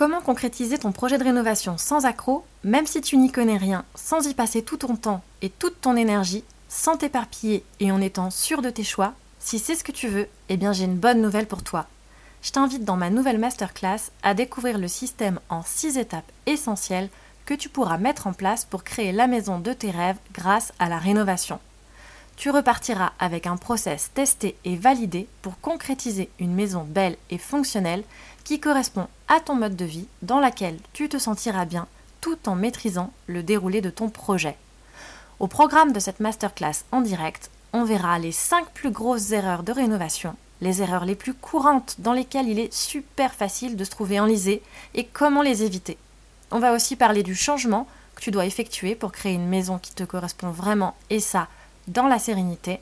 Comment concrétiser ton projet de rénovation sans accroc, même si tu n'y connais rien, sans y passer tout ton temps et toute ton énergie, sans t'éparpiller et en étant sûr de tes choix? Si c'est ce que tu veux, eh bien j'ai une bonne nouvelle pour toi. Je t'invite dans ma nouvelle masterclass à découvrir le système en 6 étapes essentielles que tu pourras mettre en place pour créer la maison de tes rêves grâce à la rénovation. Tu repartiras avec un process testé et validé pour concrétiser une maison belle et fonctionnelle qui correspond à ton mode de vie dans laquelle tu te sentiras bien tout en maîtrisant le déroulé de ton projet. Au programme de cette masterclass en direct, on verra les 5 plus grosses erreurs de rénovation, les erreurs les plus courantes dans lesquelles il est super facile de se trouver enlisé et comment les éviter. On va aussi parler du changement que tu dois effectuer pour créer une maison qui te correspond vraiment et ça dans la sérénité.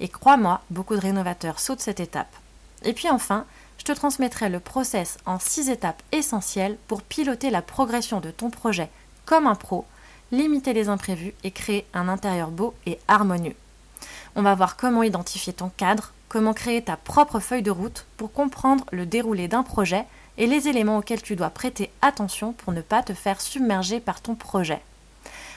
Et crois-moi, beaucoup de rénovateurs sautent cette étape. Et puis enfin, je te transmettrai le process en 6 étapes essentielles pour piloter la progression de ton projet comme un pro, limiter les imprévus et créer un intérieur beau et harmonieux. On va voir comment identifier ton cadre, comment créer ta propre feuille de route pour comprendre le déroulé d'un projet et les éléments auxquels tu dois prêter attention pour ne pas te faire submerger par ton projet.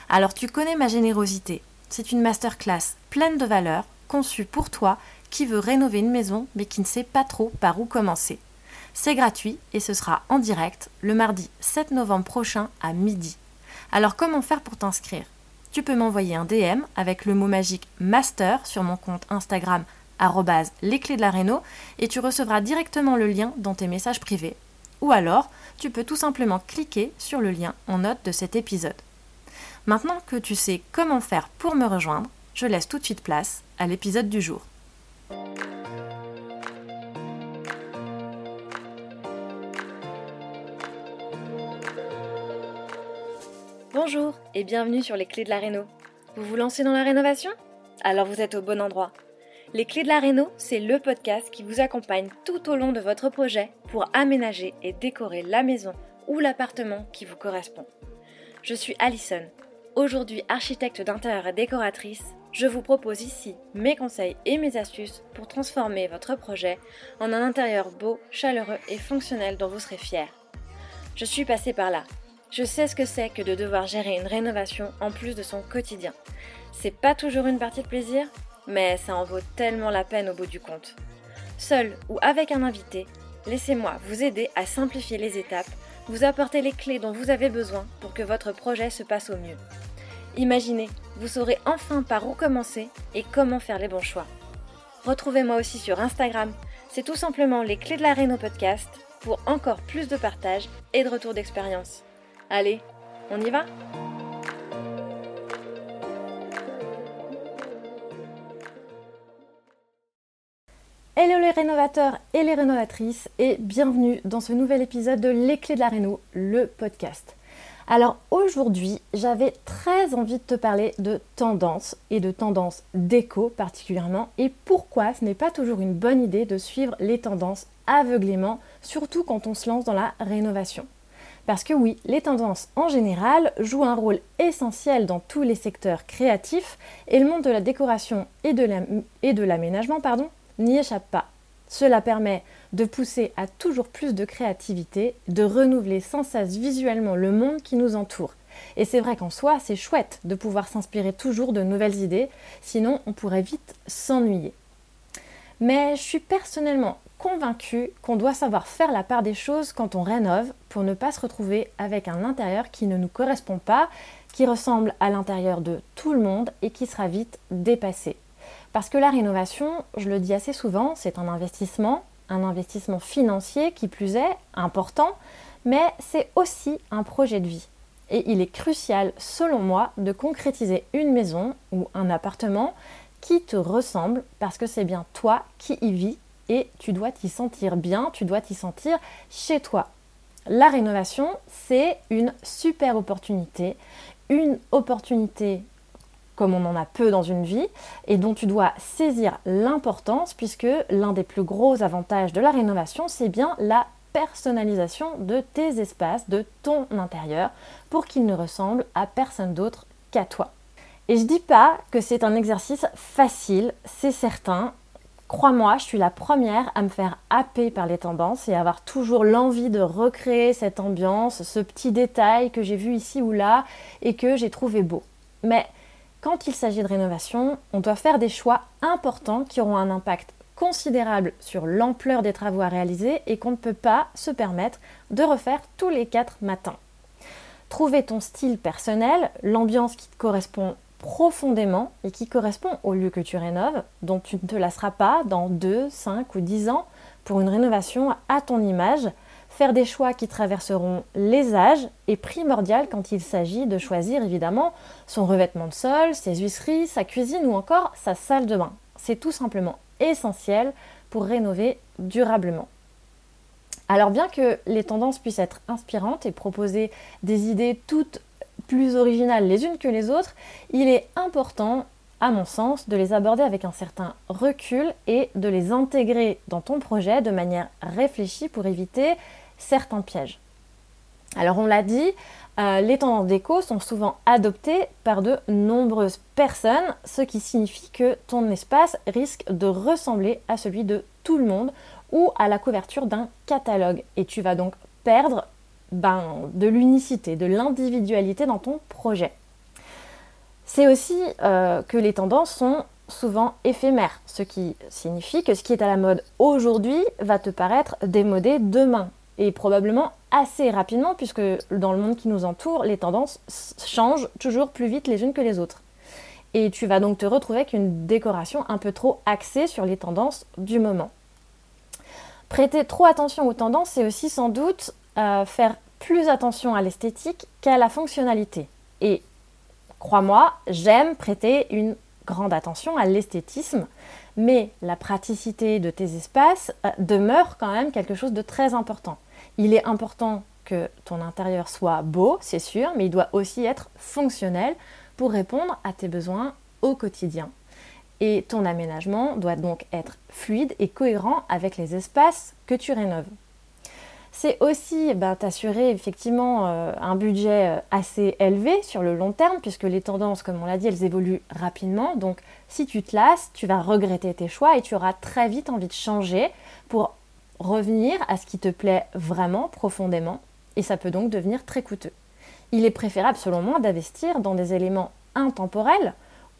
Alors tu connais ma générosité. C'est une masterclass pleine de valeurs, conçue pour toi qui veut rénover une maison mais qui ne sait pas trop par où commencer. C'est gratuit et ce sera en direct le mardi 7 novembre prochain à midi. Alors comment faire pour t'inscrire? Tu peux m'envoyer un DM avec le mot magique master sur mon compte Instagram les clés de la réno et tu recevras directement le lien dans tes messages privés. Ou alors, tu peux tout simplement cliquer sur le lien en note de cet épisode. Maintenant que tu sais comment faire pour me rejoindre, je laisse tout de suite place à l'épisode du jour. Bonjour et bienvenue sur les clés de la réno. Vous vous lancez dans la rénovation? Alors vous êtes au bon endroit. Les clés de la réno, c'est le podcast qui vous accompagne tout au long de votre projet pour aménager et décorer la maison ou l'appartement qui vous correspond. Je suis Alison, aujourd'hui architecte d'intérieur et décoratrice je vous propose ici mes conseils et mes astuces pour transformer votre projet en un intérieur beau, chaleureux et fonctionnel dont vous serez fier. Je suis passée par là. Je sais ce que c'est que de devoir gérer une rénovation en plus de son quotidien. C'est pas toujours une partie de plaisir, mais ça en vaut tellement la peine au bout du compte. Seul ou avec un invité, laissez-moi vous aider à simplifier les étapes, vous apporter les clés dont vous avez besoin pour que votre projet se passe au mieux. Imaginez, vous saurez enfin par où commencer et comment faire les bons choix. Retrouvez-moi aussi sur Instagram, c'est tout simplement les clés de la Réno podcast pour encore plus de partage et de retour d'expérience. Allez, on y va Hello les rénovateurs et les rénovatrices et bienvenue dans ce nouvel épisode de Les clés de la Réno, le podcast. Alors aujourd'hui, j'avais très envie de te parler de tendance et de tendance déco particulièrement et pourquoi ce n'est pas toujours une bonne idée de suivre les tendances aveuglément, surtout quand on se lance dans la rénovation. Parce que oui, les tendances en général jouent un rôle essentiel dans tous les secteurs créatifs et le monde de la décoration et de l'aménagement n'y échappe pas. Cela permet de pousser à toujours plus de créativité, de renouveler sans cesse visuellement le monde qui nous entoure. Et c'est vrai qu'en soi, c'est chouette de pouvoir s'inspirer toujours de nouvelles idées, sinon on pourrait vite s'ennuyer. Mais je suis personnellement convaincue qu'on doit savoir faire la part des choses quand on rénove pour ne pas se retrouver avec un intérieur qui ne nous correspond pas, qui ressemble à l'intérieur de tout le monde et qui sera vite dépassé. Parce que la rénovation, je le dis assez souvent, c'est un investissement, un investissement financier qui plus est important, mais c'est aussi un projet de vie. Et il est crucial, selon moi, de concrétiser une maison ou un appartement qui te ressemble parce que c'est bien toi qui y vis et tu dois t'y sentir bien, tu dois t'y sentir chez toi. La rénovation, c'est une super opportunité, une opportunité comme on en a peu dans une vie, et dont tu dois saisir l'importance, puisque l'un des plus gros avantages de la rénovation, c'est bien la personnalisation de tes espaces, de ton intérieur, pour qu'ils ne ressemblent à personne d'autre qu'à toi. Et je dis pas que c'est un exercice facile, c'est certain. Crois-moi, je suis la première à me faire happer par les tendances et à avoir toujours l'envie de recréer cette ambiance, ce petit détail que j'ai vu ici ou là et que j'ai trouvé beau. Mais quand il s'agit de rénovation, on doit faire des choix importants qui auront un impact considérable sur l'ampleur des travaux à réaliser et qu'on ne peut pas se permettre de refaire tous les quatre matins. Trouver ton style personnel, l'ambiance qui te correspond profondément et qui correspond au lieu que tu rénoves, dont tu ne te lasseras pas dans 2, 5 ou 10 ans pour une rénovation à ton image. Faire des choix qui traverseront les âges est primordial quand il s'agit de choisir évidemment son revêtement de sol, ses huisseries, sa cuisine ou encore sa salle de bain. C'est tout simplement essentiel pour rénover durablement. Alors bien que les tendances puissent être inspirantes et proposer des idées toutes plus originales les unes que les autres, il est important, à mon sens, de les aborder avec un certain recul et de les intégrer dans ton projet de manière réfléchie pour éviter certains pièges. Alors on l'a dit, euh, les tendances déco sont souvent adoptées par de nombreuses personnes, ce qui signifie que ton espace risque de ressembler à celui de tout le monde ou à la couverture d'un catalogue. Et tu vas donc perdre ben, de l'unicité, de l'individualité dans ton projet. C'est aussi euh, que les tendances sont souvent éphémères, ce qui signifie que ce qui est à la mode aujourd'hui va te paraître démodé demain, et probablement assez rapidement, puisque dans le monde qui nous entoure, les tendances changent toujours plus vite les unes que les autres. Et tu vas donc te retrouver avec une décoration un peu trop axée sur les tendances du moment. Prêter trop attention aux tendances, c'est aussi sans doute faire plus attention à l'esthétique qu'à la fonctionnalité. Crois-moi, j'aime prêter une grande attention à l'esthétisme, mais la praticité de tes espaces euh, demeure quand même quelque chose de très important. Il est important que ton intérieur soit beau, c'est sûr, mais il doit aussi être fonctionnel pour répondre à tes besoins au quotidien. Et ton aménagement doit donc être fluide et cohérent avec les espaces que tu rénoves. C'est aussi ben, t'assurer effectivement euh, un budget euh, assez élevé sur le long terme, puisque les tendances, comme on l'a dit, elles évoluent rapidement. Donc si tu te lasses, tu vas regretter tes choix et tu auras très vite envie de changer pour revenir à ce qui te plaît vraiment profondément. Et ça peut donc devenir très coûteux. Il est préférable, selon moi, d'investir dans des éléments intemporels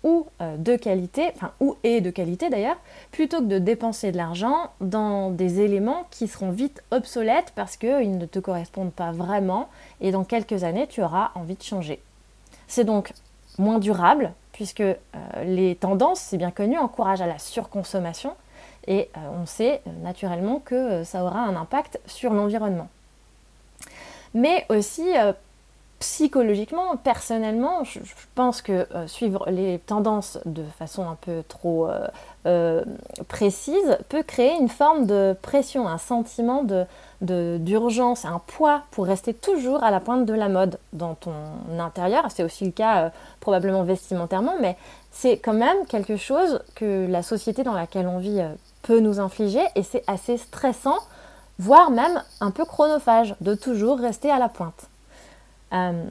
ou euh, de qualité, enfin ou et de qualité d'ailleurs, plutôt que de dépenser de l'argent dans des éléments qui seront vite obsolètes parce qu'ils ne te correspondent pas vraiment et dans quelques années tu auras envie de changer. C'est donc moins durable puisque euh, les tendances, c'est bien connu, encouragent à la surconsommation et euh, on sait naturellement que ça aura un impact sur l'environnement. Mais aussi psychologiquement, personnellement, je, pense que euh, suivre les tendances de façon un peu trop euh, euh, précise peut créer une forme de pression, un sentiment d'urgence, un poids pour rester toujours à la pointe de la mode dans ton intérieur. C'est aussi le cas probablement vestimentairement, mais c'est quand même quelque chose que la société dans laquelle on vit peut nous infliger et c'est assez stressant, voire même un peu chronophage de toujours rester à la pointe. Euh,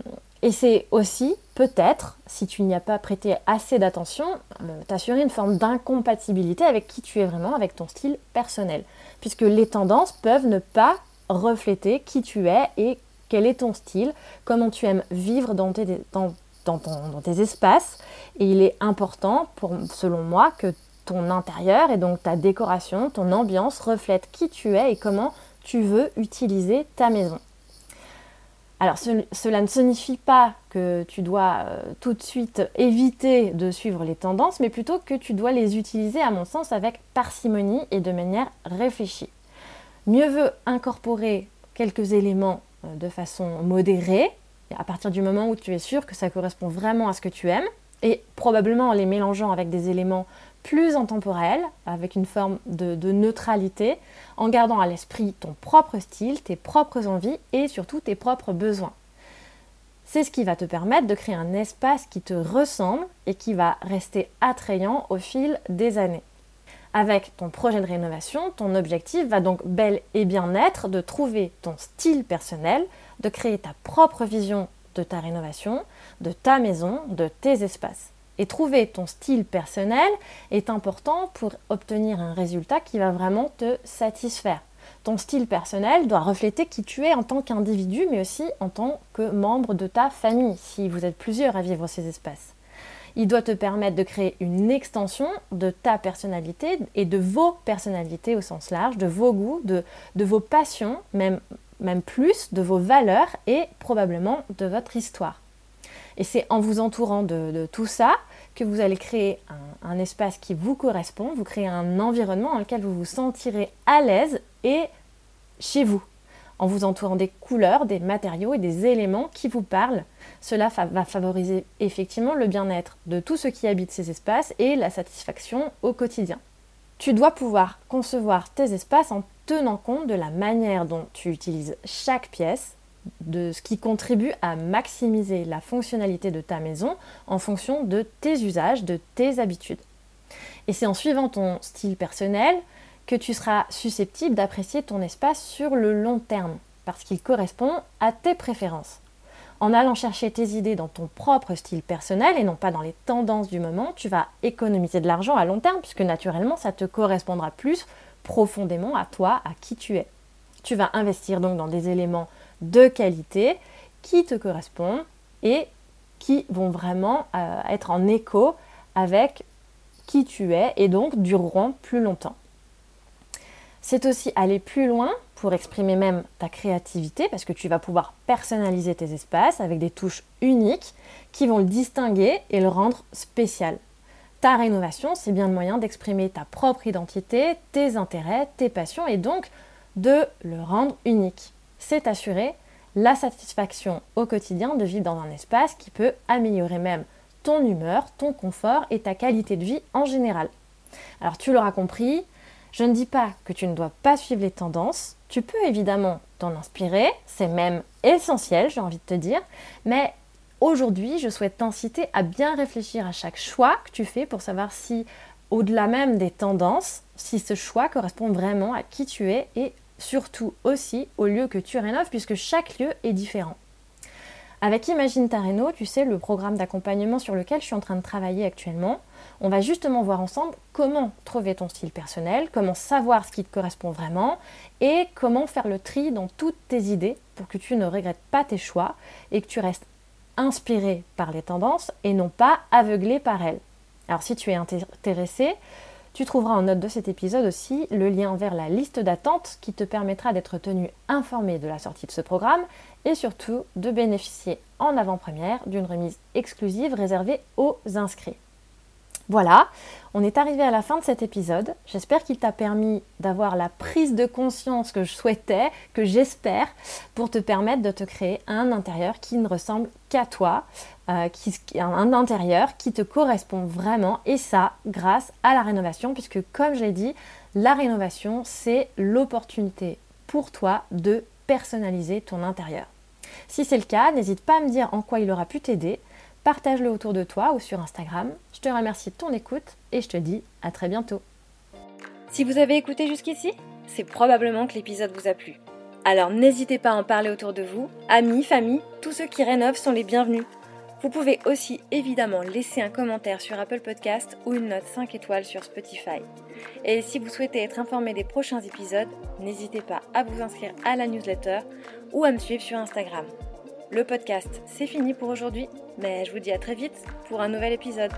et c'est aussi, peut-être, si tu n'y as pas prêté assez d'attention, euh, t'assurer une forme d'incompatibilité avec qui tu es vraiment, avec ton style personnel. Puisque les tendances peuvent ne pas refléter qui tu es et quel est ton style, comment tu aimes vivre dans tes, dans, dans, tes espaces. Et il est important, pour, selon moi, que ton intérieur et donc ta décoration, ton ambiance reflète qui tu es et comment tu veux utiliser ta maison. Alors cela ne signifie pas que tu dois euh, tout de suite éviter de suivre les tendances, mais plutôt que tu dois les utiliser à mon sens avec parcimonie et de manière réfléchie. Mieux vaut incorporer quelques éléments euh, de façon modérée, à partir du moment où tu es sûr que ça correspond vraiment à ce que tu aimes, et probablement en les mélangeant avec des éléments plus intemporel, avec une forme de, neutralité, en gardant à l'esprit ton propre style, tes propres envies et surtout tes propres besoins. C'est ce qui va te permettre de créer un espace qui te ressemble et qui va rester attrayant au fil des années. Avec ton projet de rénovation, ton objectif va donc bel et bien être de trouver ton style personnel, de créer ta propre vision de ta rénovation, de ta maison, de tes espaces. Et trouver ton style personnel est important pour obtenir un résultat qui va vraiment te satisfaire. Ton style personnel doit refléter qui tu es en tant qu'individu, mais aussi en tant que membre de ta famille, si vous êtes plusieurs à vivre ces espaces. Il doit te permettre de créer une extension de ta personnalité et de vos personnalités au sens large, de vos goûts, de, vos passions, même, même plus, de vos valeurs et probablement de votre histoire. Et c'est en vous entourant de, tout ça que vous allez créer un, espace qui vous correspond, vous créez un environnement dans lequel vous vous sentirez à l'aise et chez vous, en vous entourant des couleurs, des matériaux et des éléments qui vous parlent. Cela va favoriser effectivement le bien-être de tous ceux qui habitent ces espaces et la satisfaction au quotidien. Tu dois pouvoir concevoir tes espaces en tenant compte de la manière dont tu utilises chaque pièce, de ce qui contribue à maximiser la fonctionnalité de ta maison en fonction de tes usages, de tes habitudes. Et c'est en suivant ton style personnel que tu seras susceptible d'apprécier ton espace sur le long terme, parce qu'il correspond à tes préférences. En allant chercher tes idées dans ton propre style personnel et non pas dans les tendances du moment, tu vas économiser de l'argent à long terme, puisque naturellement ça te correspondra plus profondément à toi, à qui tu es. Tu vas investir donc dans des éléments de qualité qui te correspondent et qui vont vraiment euh, être en écho avec qui tu es et donc dureront plus longtemps. C'est aussi aller plus loin pour exprimer même ta créativité parce que tu vas pouvoir personnaliser tes espaces avec des touches uniques qui vont le distinguer et le rendre spécial. Ta rénovation, c'est bien le moyen d'exprimer ta propre identité, tes intérêts, tes passions et donc de le rendre unique c'est assurer la satisfaction au quotidien de vivre dans un espace qui peut améliorer même ton humeur, ton confort et ta qualité de vie en général. Alors tu l'auras compris, je ne dis pas que tu ne dois pas suivre les tendances, tu peux évidemment t'en inspirer, c'est même essentiel, j'ai envie de te dire, mais aujourd'hui je souhaite t'inciter à bien réfléchir à chaque choix que tu fais pour savoir si, au-delà même des tendances, si ce choix correspond vraiment à qui tu es et surtout aussi au lieu que tu rénoves, puisque chaque lieu est différent. Avec Imagine ta réno, tu sais, le programme d'accompagnement sur lequel je suis en train de travailler actuellement, on va justement voir ensemble comment trouver ton style personnel, comment savoir ce qui te correspond vraiment et comment faire le tri dans toutes tes idées pour que tu ne regrettes pas tes choix et que tu restes inspiré par les tendances et non pas aveuglé par elles. Alors si tu es intéressé, tu trouveras en note de cet épisode aussi le lien vers la liste d'attente qui te permettra d'être tenu informé de la sortie de ce programme et surtout de bénéficier en avant-première d'une remise exclusive réservée aux inscrits. Voilà, on est arrivé à la fin de cet épisode. J'espère qu'il t'a permis d'avoir la prise de conscience que je souhaitais, que j'espère, pour te permettre de te créer un intérieur qui ne ressemble qu'à toi, euh, un intérieur qui te correspond vraiment, et ça grâce à la rénovation, puisque comme je l'ai dit, la rénovation, c'est l'opportunité pour toi de personnaliser ton intérieur. Si c'est le cas, n'hésite pas à me dire en quoi il aura pu t'aider partage-le autour de toi ou sur Instagram. Je te remercie de ton écoute et je te dis à très bientôt. Si vous avez écouté jusqu'ici, c'est probablement que l'épisode vous a plu. Alors n'hésitez pas à en parler autour de vous, amis, famille, tous ceux qui rénovent sont les bienvenus. Vous pouvez aussi évidemment laisser un commentaire sur Apple Podcast ou une note 5 étoiles sur Spotify. Et si vous souhaitez être informé des prochains épisodes, n'hésitez pas à vous inscrire à la newsletter ou à me suivre sur Instagram. Le podcast, c'est fini pour aujourd'hui, mais je vous dis à très vite pour un nouvel épisode.